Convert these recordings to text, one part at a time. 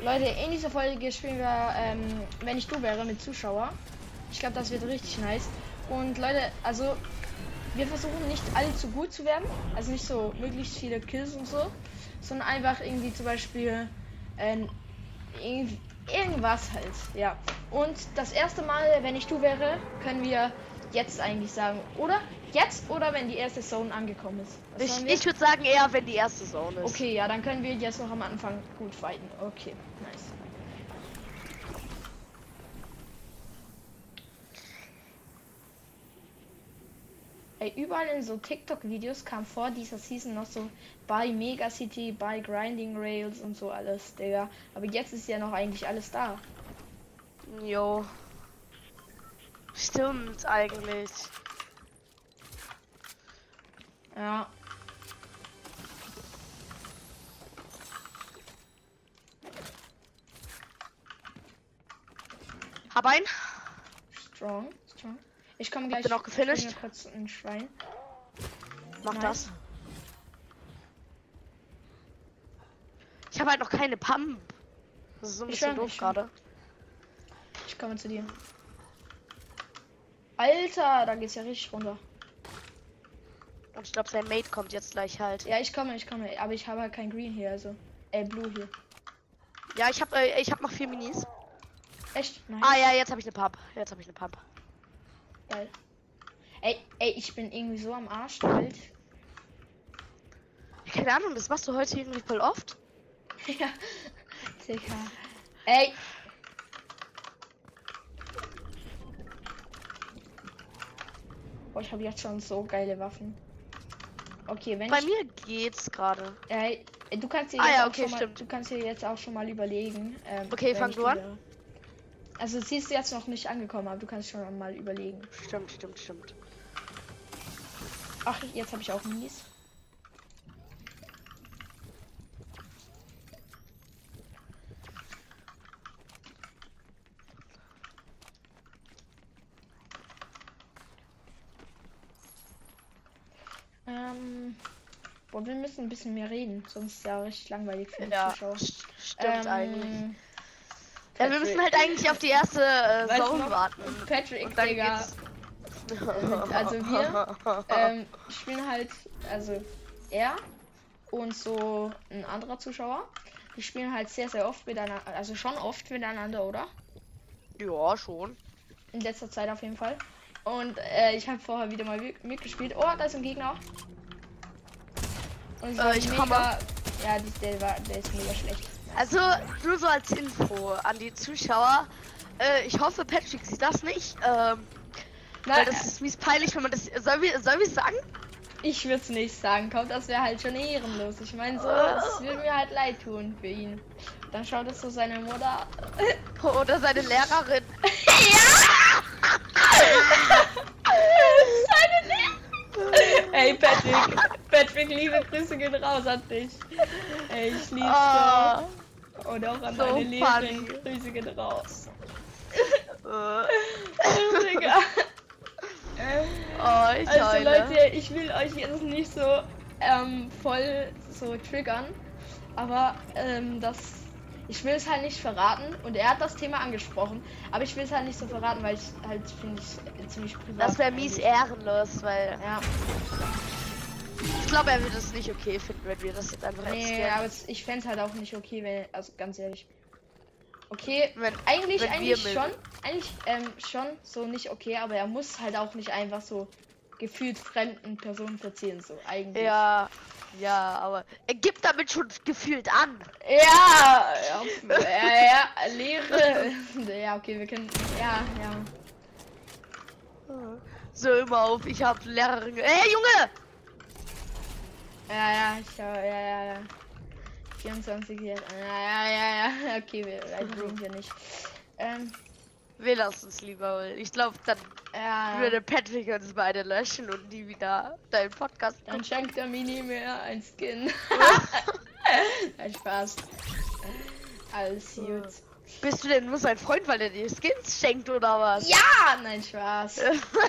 Leute, in dieser Folge spielen wir, ähm, wenn ich du wäre, mit Zuschauer. Ich glaube, das wird richtig nice. Und Leute, also wir versuchen nicht alle zu gut zu werden, also nicht so möglichst viele Kills und so, sondern einfach irgendwie zum Beispiel ähm, irgend- irgendwas halt, ja. Und das erste Mal, wenn ich du wäre, können wir jetzt eigentlich sagen, oder? Jetzt oder wenn die erste Zone angekommen ist. Was Ich, ich würde sagen eher, wenn die erste Zone ist. Okay, ja, dann können wir jetzt noch am Anfang gut fighten. Okay, nice. Ey, überall in so TikTok-Videos kam vor dieser Season noch so bei Megacity, bei Grinding Rails und so alles, Digga. Aber jetzt ist ja noch eigentlich alles da. Jo. Stimmt eigentlich. Ja. Hab ein. Strong, strong. Ich komme gleich. ihr noch gefinisht? kurz ein Schwein. Mach Nice. das. Ich habe halt noch keine Pump. Das ist so ein Ich bisschen doof gerade. Ich komme zu dir. Alter, da geht's ja richtig runter. Und ich glaube, sein Mate kommt jetzt gleich halt. Ja, ich komme, ich komme. Aber ich habe halt kein Green hier, also. Äh, Blue hier. Ja, ich habe äh, ich hab noch vier Minis. Echt? Nein. Ah ja, jetzt habe ich eine Pump. Jetzt habe ich eine Pump. Geil. Ey, ey, ich bin irgendwie so am Arsch halt. Keine Ahnung, das machst du heute irgendwie voll oft. ja. Digga. Ey. Boah, ich habe jetzt schon so geile Waffen. Okay, wenn Bei ich. mir geht's gerade. Ey, du kannst dir Ah jetzt ja, auch okay, schon mal, stimmt. du kannst dir jetzt auch schon mal überlegen. Ähm, Okay, fang du an. Also sie ist jetzt noch nicht angekommen, aber du kannst schon mal überlegen. Stimmt, stimmt, stimmt. Ach, jetzt habe ich auch Minis. Ähm, boah, wir müssen ein bisschen mehr reden, sonst ist ja richtig langweilig für die Ja, Zuschauer. st- stimmt Ähm, eigentlich. Ja, wir müssen halt eigentlich auf die erste äh, Zone noch? warten. Patrick, Und dann Digga, geht's. also wir, ähm, spielen halt, also er und so ein anderer Zuschauer. Die spielen halt sehr, sehr oft miteinander, also schon oft miteinander, oder? ja, schon. In letzter Zeit auf jeden Fall. Und äh, ich habe vorher wieder mal mi- mitgespielt. Oh, da ist ein Gegner. Und Äh, ich komme. Ja, die, der, war, der ist mega schlecht. Also, nur so als Info an die Zuschauer. Äh, ich hoffe, Patrick sieht das nicht. Ähm, weil das ist mies peinlich, wenn man das. Sollen wir, sollen wir sagen? ich würde es nicht sagen. Kommt, das wäre halt schon ehrenlos. Ich meine, so, es würde mir halt leid tun für ihn. Dann schaut es so seine Mutter. Oder seine Lehrerin. Ey, Patrick. Patrick, liebe Grüße gehen raus an dich. Ey, ich lieb's Ah, dich. Und auch an so deine Lehrerin. funny. Grüße gehen raus. äh, Digga. oh, ich Also heule. Leute, ich will euch jetzt nicht so ähm, voll so triggern, aber ähm, das, ich will es halt nicht verraten und er hat das Thema angesprochen, aber ich will es halt nicht so verraten, weil ich halt finde ich ziemlich privat. Das wäre mies ehrenlos, weil Ja, ich glaube, er wird es nicht okay finden, wenn wir das jetzt einfach nee, erzählen. aber ich fände es halt auch nicht okay, wenn, also ganz ehrlich. Okay, Wenn, eigentlich, wenn eigentlich schon, eigentlich ähm, schon so nicht okay, aber er muss halt auch nicht einfach so gefühlt fremden Personen erzählen, so eigentlich. ja, ja, aber er gibt damit schon gefühlt an. Ja, ja, ja, ja, Lehre. Ja, okay, wir können. Ja, ja. So immer auf, ich habe Lehrerin. Hey Junge! Ja, ja, ich ja, ja, ja, ja. 24 hier. Ja, ja, ja, ja. Okay, wir wir nicht. Ähm, Wir lassen es lieber, weil ich glaube, dann ja. würde Patrick uns beide löschen und nie wieder deinen Podcast Dann gucken. schenkt er mir nie mehr ein Skin. Nein, Spaß. Alles gut. Bist du denn nur sein Freund, weil er dir Skins schenkt oder was? Ja! Nein, Spaß.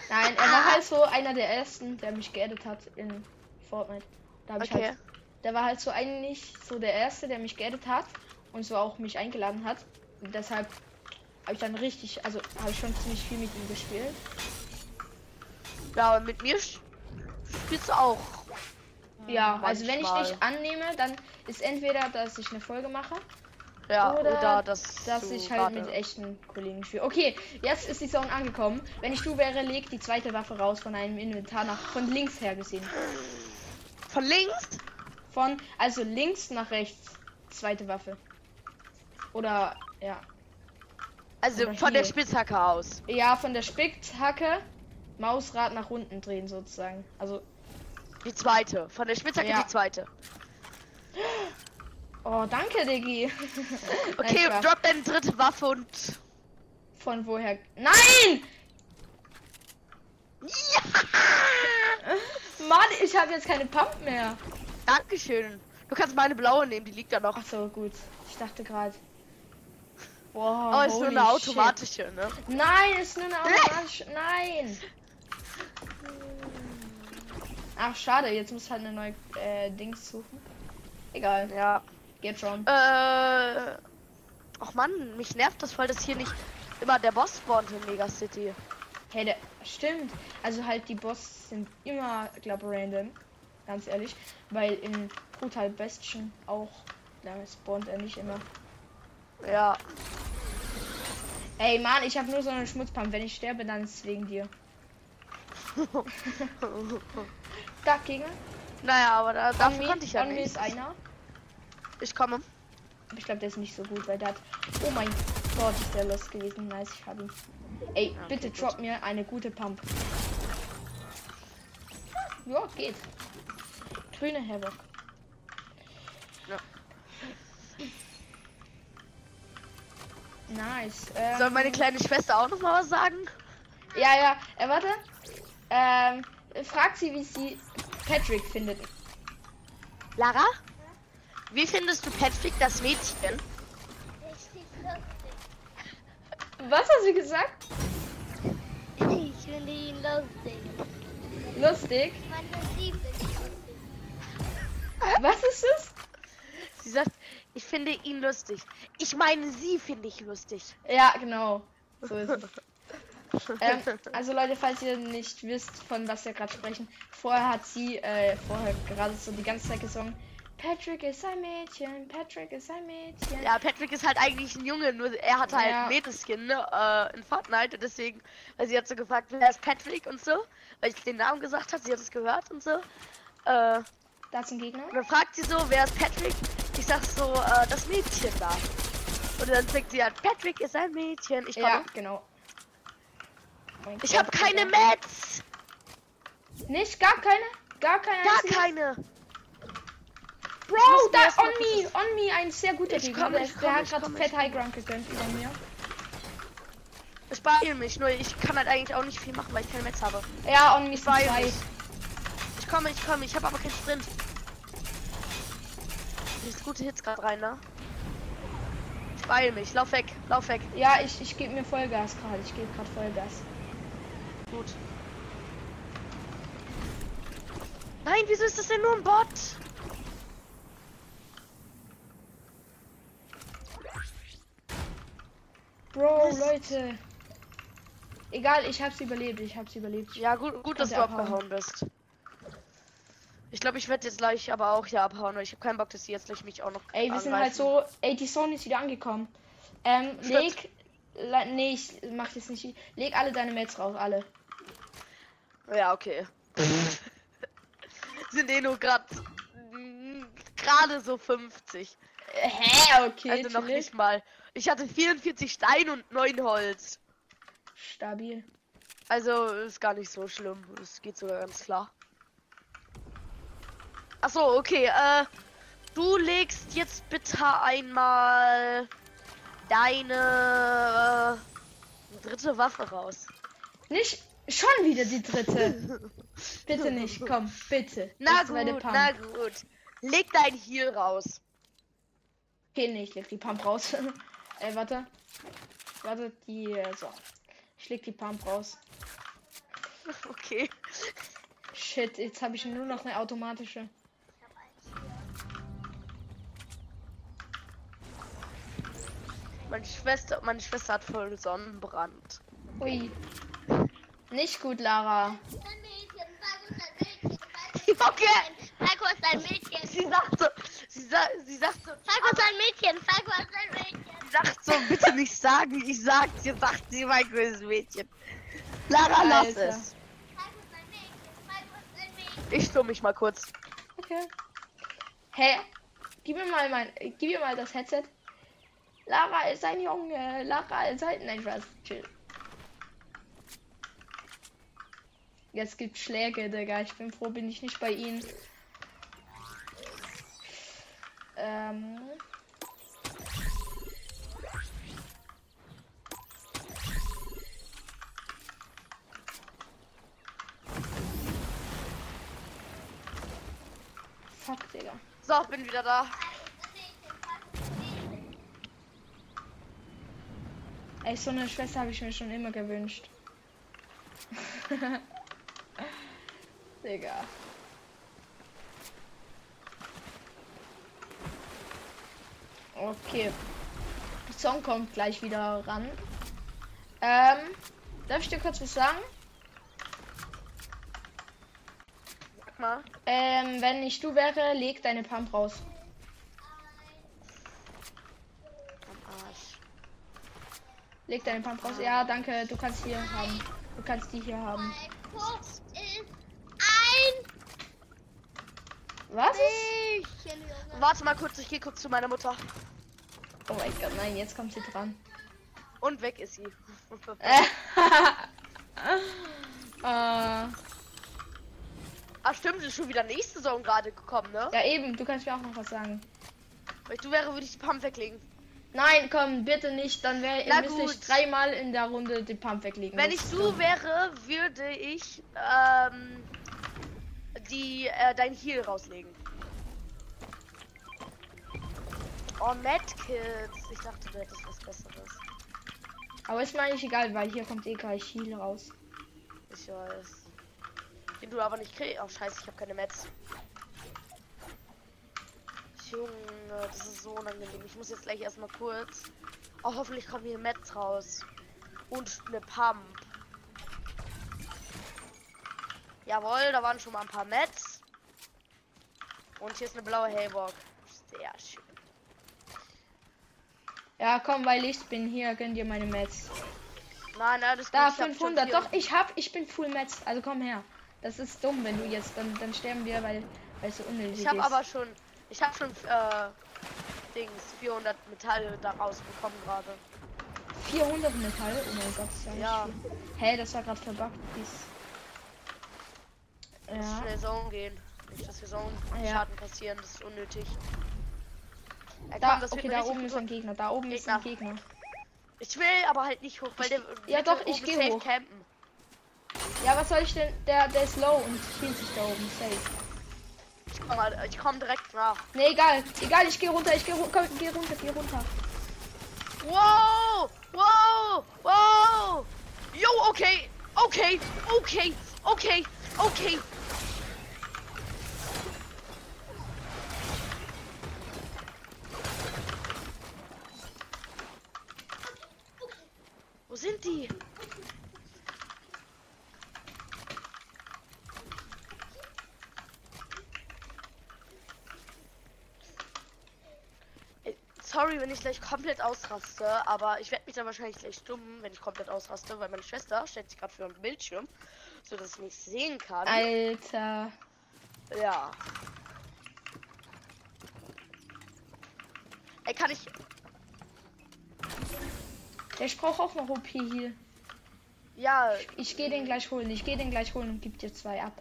Nein, er war halt so einer der ersten, der mich geaddet hat in Fortnite. Da Okay. halt, der war halt so eigentlich so der erste, der mich geaddet hat. und so auch mich eingeladen hat. Und deshalb habe ich dann richtig, also habe ich schon ziemlich viel mit ihm gespielt. Ja, und mit mir spielst du auch. Ja, also wenn ich dich annehme, dann ist entweder, dass ich eine Folge mache. Ja, oder, oder dass, dass ich halt mit echten Kollegen spiele. Okay, jetzt ist die Zone angekommen. Wenn ich du wäre, leg die zweite Waffe raus von einem Inventar nach von links her gesehen. Von links? Von also links nach rechts. Zweite Waffe. Oder ja. Also Oder von hier. der Spitzhacke aus. Ja, von der Spitzhacke Mausrad nach unten drehen sozusagen. Also die zweite. Von der Spitzhacke ja. die zweite. Oh, danke, Diggi. okay, Nein, drop deine dritte Waffe und. Von woher? Nein! Ja! Mann, ich habe jetzt keine Pump mehr. Dankeschön. Du kannst meine blaue nehmen, die liegt da noch. Ach so, gut. Ich dachte gerade. Wow, oh, ist nur eine automatische, shit. ne? Nein, ist nur eine automatische. Nein! Ach, schade, jetzt muss halt eine neue äh, Dings suchen. Egal. Ja. Geht schon. Äh. Ach man, mich nervt das voll, dass hier nicht immer der Boss spawnt in Mega City. Hey, der stimmt. Also halt die Boss sind immer, glaube random. Ganz ehrlich. Weil in Brutal Bestien auch, da spawnt er nicht immer. Ja. Ey, Mann, ich habe nur so eine Schmutzpump. Wenn ich sterbe, dann ist es wegen dir. da Gegner. Naja, aber da, dafür konnte ich ja nicht. ist einer. Ich komme. Aber ich glaube, der ist nicht so gut, weil der hat. Oh mein Gott, ist der los gewesen. Nice, ich habe ihn. Ey, okay, bitte gut. drop mir eine gute Pump. Ja, geht. Grüne Havoc. Nice. Ähm, Soll meine kleine Schwester auch noch mal was sagen? Ja, ja. Äh, warte. Ähm, frag sie, wie sie Patrick findet. Lara? Wie findest du Patrick, das Mädchen? Was hast du gesagt? Ich finde ihn lustig. Lustig? Was ist es? Sie sagt, ich finde ihn lustig. Ich meine, sie finde ich lustig. Ja, genau. So ist es. ähm, also Leute, falls ihr nicht wisst, von was wir gerade sprechen, vorher hat sie, äh, vorher gerade so die ganze Zeit gesungen, Patrick ist ein Mädchen, Patrick ist ein Mädchen. Ja, Patrick ist halt eigentlich ein Junge, nur er hat halt ja. Mädelskin ne, äh, in Fortnite und deswegen, weil sie hat so gefragt, wer ist Patrick und so, weil ich den Namen gesagt habe, sie hat es gehört und so. Äh, da ist ein Gegner. Und dann fragt sie so, wer ist Patrick? Ich sag so, äh, das Mädchen da. Und dann sagt sie halt, Patrick ist ein Mädchen. Ich komme. Ja, genau. Mein ich habe keine Mets. Nicht? Gar keine? Gar keine? Gar keine. Bro, da on me, on me, ein sehr guter ich Gegner. der, der hat gerade fett High Ground gegönnt über mir. Ich beeile mich, nur ich kann halt eigentlich auch nicht viel machen, weil ich keine Metz habe. Ja, on me zwei. Ich komme, ich komme, ich habe aber keinen Sprint. Ist gute Hits gerade rein, ne? Ich beeile mich, lauf weg, lauf weg. Ja, ich, ich gebe mir Vollgas gerade, ich gebe gerade Vollgas. Gut. Nein, wieso ist das denn nur ein Bot? Bro, Leute. Egal, ich hab's überlebt, ich hab's überlebt. Ja, gut, gut dass du abhauen. abgehauen bist. Ich glaube, ich werde jetzt gleich aber auch hier abhauen, weil ich habe keinen Bock, dass sie jetzt gleich mich auch noch. Ey, wir angreifen. sind halt so. Ey, die Sonne ist wieder angekommen. Ähm, leg. Nee, ich mach jetzt nicht. Leg alle deine Mates raus, alle. Ja, okay. sind eh nur gerade. Gerade so 50. Hä, okay. Also noch nicht mal. Ich hatte 44 Stein und 9 Holz. Stabil. Also ist gar nicht so schlimm. Es geht sogar ganz klar. Achso, okay. Äh, du legst jetzt bitte einmal deine äh, dritte Waffe raus. Nicht schon wieder die dritte. bitte nicht, komm, bitte. Na gut, na gut. Leg dein Heal raus. Okay, nee, ich leg die Pump raus. Ey, warte. Warte, die. Äh, so. Ich leg die Pump raus. Okay. Shit, jetzt habe ich nur noch eine automatische. Meine Schwester, meine Schwester hat voll Sonnenbrand. Ui. Nicht gut, Lara. Ein ein. Okay. Sag uns ein Mädchen. Sie sagt so, sie sagt, sie sagt so, Sag uns ein Mädchen. Sag uns ein Mädchen. sie sagt so, bitte nicht sagen, ich sag, sie sagt sie mein grünes Mädchen. Lara, lass es. Sag uns ein Mädchen. Sag uns ein Mädchen. Ich stumm mich mal kurz. Okay. Hä? Gib mir mal mein. Gib mir mal das Headset. Lara ist ein Junge. Lara ist halt. Was? Chill. Jetzt gibt Schläge, Digga. Ich bin froh, bin ich nicht bei ihnen. Ähm. Fuck, Digga. So, bin wieder da. Ey, so eine Schwester habe ich mir schon immer gewünscht. Digga. Okay. Song kommt gleich wieder ran. Ähm, darf ich dir kurz was sagen? Sag mal. Ähm, wenn ich du wäre, leg deine Pump raus. Am Arsch. Leg deine Pump raus. Ja, danke. Du kannst hier haben. Du kannst die hier haben. Was? Warte mal kurz, ich gehe kurz zu meiner Mutter. Oh mein Gott, nein, jetzt kommt sie dran. Und weg ist sie. Ah, stimmt, ist schon wieder nächste Saison gerade gekommen, ne? ja, eben, du kannst mir auch noch was sagen. Ich du wäre, würde ich die Pump weglegen. Nein, komm, bitte nicht. Dann wäre müsste ich gut. dreimal in der Runde die Pump weglegen. Wenn ich du wäre, würde ich ähm, die äh, dein Heal rauslegen. Oh, Medkits. Ich dachte, du hättest was Besseres. Aber ist mir eigentlich egal, weil hier kommt eh gleich Heal raus. Ich weiß. Den du aber nicht kriegst. Oh, scheiße, ich habe keine Mets. Junge, das ist so unangenehm. Ich muss jetzt gleich erstmal kurz. Oh, hoffentlich kommen hier Mets raus. Und eine Pump. Jawohl, da waren schon mal ein paar Mets. Und hier ist eine blaue Haybock. Sehr schön. Ja, komm, weil ich bin hier, gönn dir meine Mets. Nein, nein, das Da, gut, ich hab schon 500. vier- Doch, ich hab, ich bin Full Mets. Also komm her. Das ist dumm, wenn du jetzt, dann, dann sterben wir, weil, weil es so unnötig Ich habe ist. aber schon. Ich habe schon äh, Dings 400 Metalle daraus bekommen gerade. 400 Metall. Oh mein Gott, ist ja, Ja. Hä, das war gerade verbuggt. Dies. Ja. schnell Zone gehen. Nicht, dass wir Zone Ja. Schaden kassieren, das ist unnötig. Ja, Da, wird okay, da oben ist ein Gegner. Da oben ist ein Gegner. Ich will aber halt nicht hoch, weil der Ja, doch, ich oben geh safe hoch. campen. Ja, was soll ich denn? Der, der ist low und hielt sich da oben. Safe. Ich komm, mal- ich komm direkt nach. Nee, egal. Egal, ich gehe runter. Ich gehe ru geh runter. Geh runter. Wow! Wow! Wow! Yo, okay! Okay! Okay! Okay! Okay! Wo sind die? Äh, Sorry, wenn ich gleich komplett ausraste, aber ich werde mich dann wahrscheinlich gleich stumm, wenn ich komplett ausraste, weil meine Schwester stellt sich gerade für den Bildschirm, so dass ich nicht sehen kann. Alter. Ja. Ey, kann ich. Der braucht auch noch OP hier. Ja, Ich gehe den gleich holen. Ich gehe den gleich holen und gib dir zwei ab.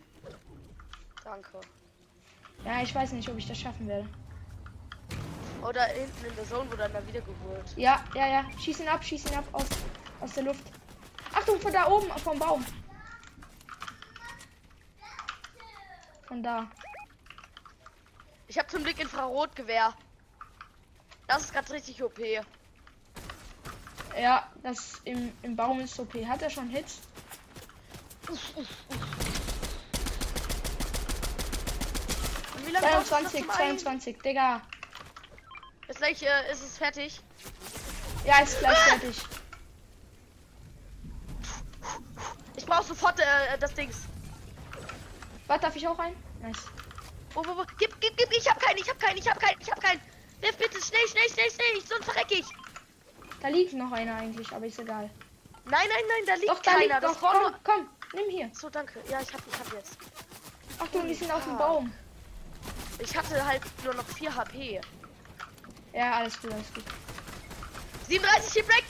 danke. Ja, ich weiß nicht, ob ich das schaffen werde. Oder hinten in der Zone wurde dann wieder geholt. Ja, ja, ja. Schieß ihn ab, schieß ihn ab aus, aus der Luft. Achtung, von da oben, vom Baum. Von da. Ich habe zum Glück Infrarotgewehr. Das ist gerade richtig OP. Ja, das im, im Baum ist OP. Hat er schon Hits? Brauchst du noch 22, zum Ein- 22, Digga. Jetzt gleich äh, ist es fertig. Ja, ist gleich fertig. Ich brauche sofort äh, das Dings. Warte, darf ich auch ein? Nice. Wo, wo, wo? Gib, gib, gib, ich hab keinen, ich hab keinen, ich hab keinen, ich hab keinen. Wirf bitte schnell, schnell, schnell, schnell, sonst verreck ich. Da liegt noch einer eigentlich, aber ist egal. Nein, nein, nein, da liegt Doch, da keiner. liegt doch. Komm, nur... komm, nimm hier. So, danke. Ja, ich hab, ich hab jetzt. Achtung, die sind auf dem Ah. Baum. Ich hatte halt nur noch 4 HP. Ja, alles gut, alles gut. 37 Hit Break.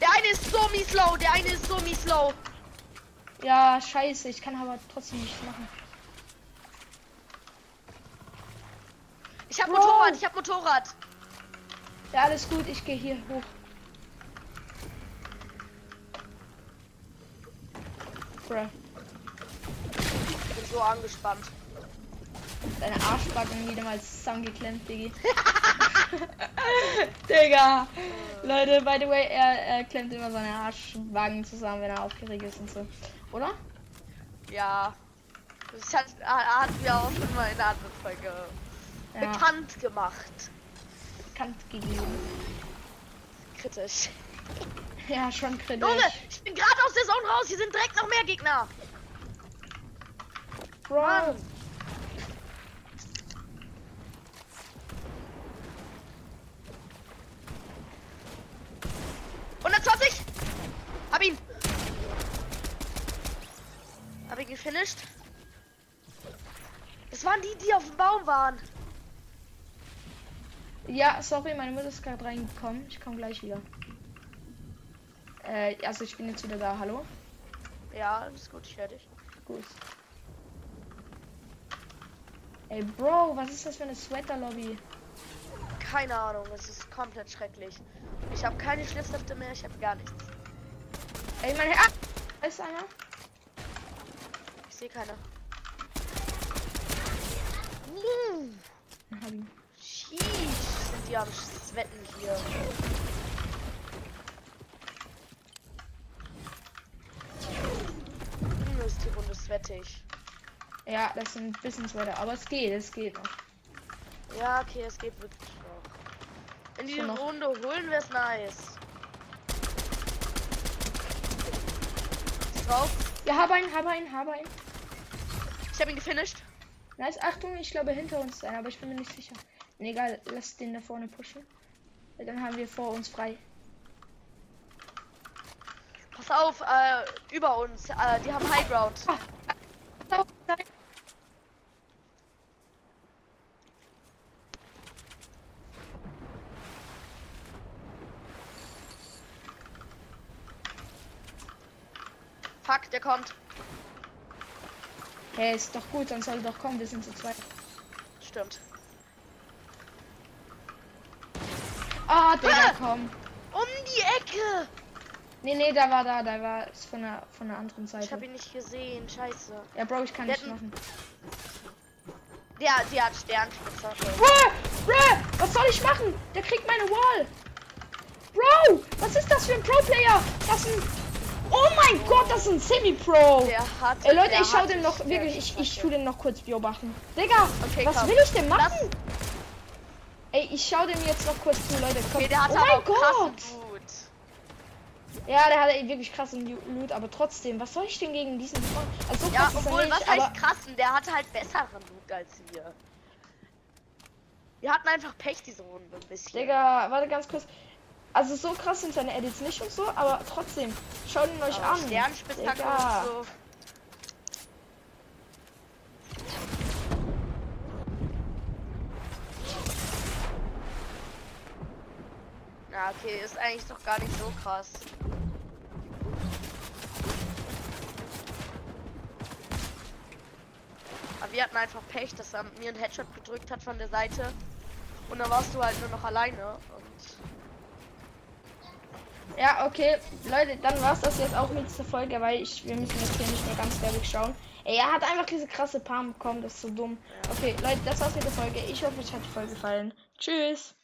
Der eine ist so mies low, der eine ist so mies low. Ja, scheiße, ich kann aber trotzdem nichts machen. Ich hab Bro. Motorrad, ich hab Motorrad. Ja, alles gut, ich gehe hier hoch. Bruh, Ich bin so angespannt. deine Arschbacken wieder mal zusammengeklemmt, Diggi. Digga! Leute, by the way, er, er klemmt immer seine Arschwagen zusammen, wenn er aufgeregt ist und so. Oder? Ja. Das hat, hat mir auch schon mal in einer anderen Folge Ja, bekannt gemacht. bekannt gegeben. Kritisch. Ja, schon kritisch. Junge, ich bin gerade aus der Zone raus. Hier sind direkt noch mehr Gegner. Bro, Mann. ...120! Hab ihn! Hab ihn gefinisht. Das waren die, die auf dem Baum waren. Ja, sorry, meine Mutter ist gerade reingekommen. Ich komme gleich wieder. Äh, also ich bin jetzt wieder da. Hallo? Ja, alles gut, ich höre dich. Gut. Ey, Bro, was ist das für eine Sweater-Lobby? Keine Ahnung, es ist komplett schrecklich. Ich habe keine Schliftstifte mehr, ich habe gar nichts. Ey, mein Herr. Da ist einer. Ich sehe keine. Hab ihn. Sheesh, sind die am Sweaten hier. Hm, ist die Runde sweatig. Ja, das sind ein bisschen Sweater, aber es geht, es geht noch. Ja, okay, es geht wirklich noch. Wenn die So die noch. Runde holen, wär's nice. Ist drauf. Ja, hab einen, hab einen, hab einen. Ich habe ihn gefinisht. Nice, Achtung, ich glaube hinter uns ist einer, aber ich bin mir nicht sicher. Nee, egal, lass den da vorne pushen. Ja, Dann haben wir vor uns frei. Pass auf, äh, über uns. Äh, die haben High Ground. Fuck, der kommt. Hey, ist doch gut, dann soll doch kommen, wir sind zu zweit. Stimmt. Ah, Digga, Ah! komm. Um die Ecke! Nee, nee, da war da, da war es von der von der anderen Ich Seite. habe ihn nicht gesehen, scheiße. Ja, Bro, ich kann Der nicht machen. Der, der hat Sternspitze. Bro, Bro, was soll ich machen? Der kriegt meine Wall. Bro, was ist das für ein Pro-Player? Das ist ein... Oh mein Gott, das ist ein Semi-Pro. Der hat. Ey, Leute, ich schau den noch, wirklich, ich, ich tu den noch kurz beobachten. Digga, Okay, was komm. will ich denn machen? Lass- Ey, ich schau dem jetzt noch kurz zu, Leute. Komm. Okay, der hat oh mein Gott. Ja, der hat wirklich krassen Loot, aber trotzdem, was soll ich denn gegen diesen machen? Also so Ja, obwohl, nicht, was heißt krassen? Der hatte halt besseren Loot als wir. Wir hatten einfach Pech diese Runde ein bisschen. Digga, warte ganz kurz. Also so krass sind seine Edits nicht und so, aber trotzdem, schaut ihn euch Aber an. Und so. Na, okay, ist eigentlich doch gar nicht so krass. Aber wir hatten einfach Pech, dass er mir einen Headshot gedrückt hat von der Seite. Und dann warst du halt nur noch alleine. Und Ja, okay, Leute, dann war's das jetzt auch mit dieser Folge, weil ich, wir müssen jetzt hier nicht mehr ganz fertig schauen. Ey, er hat einfach diese krasse Palm bekommen, das ist so dumm. Okay, Leute, das war's mit der Folge. Ich hoffe, euch hat die Folge gefallen. Tschüss.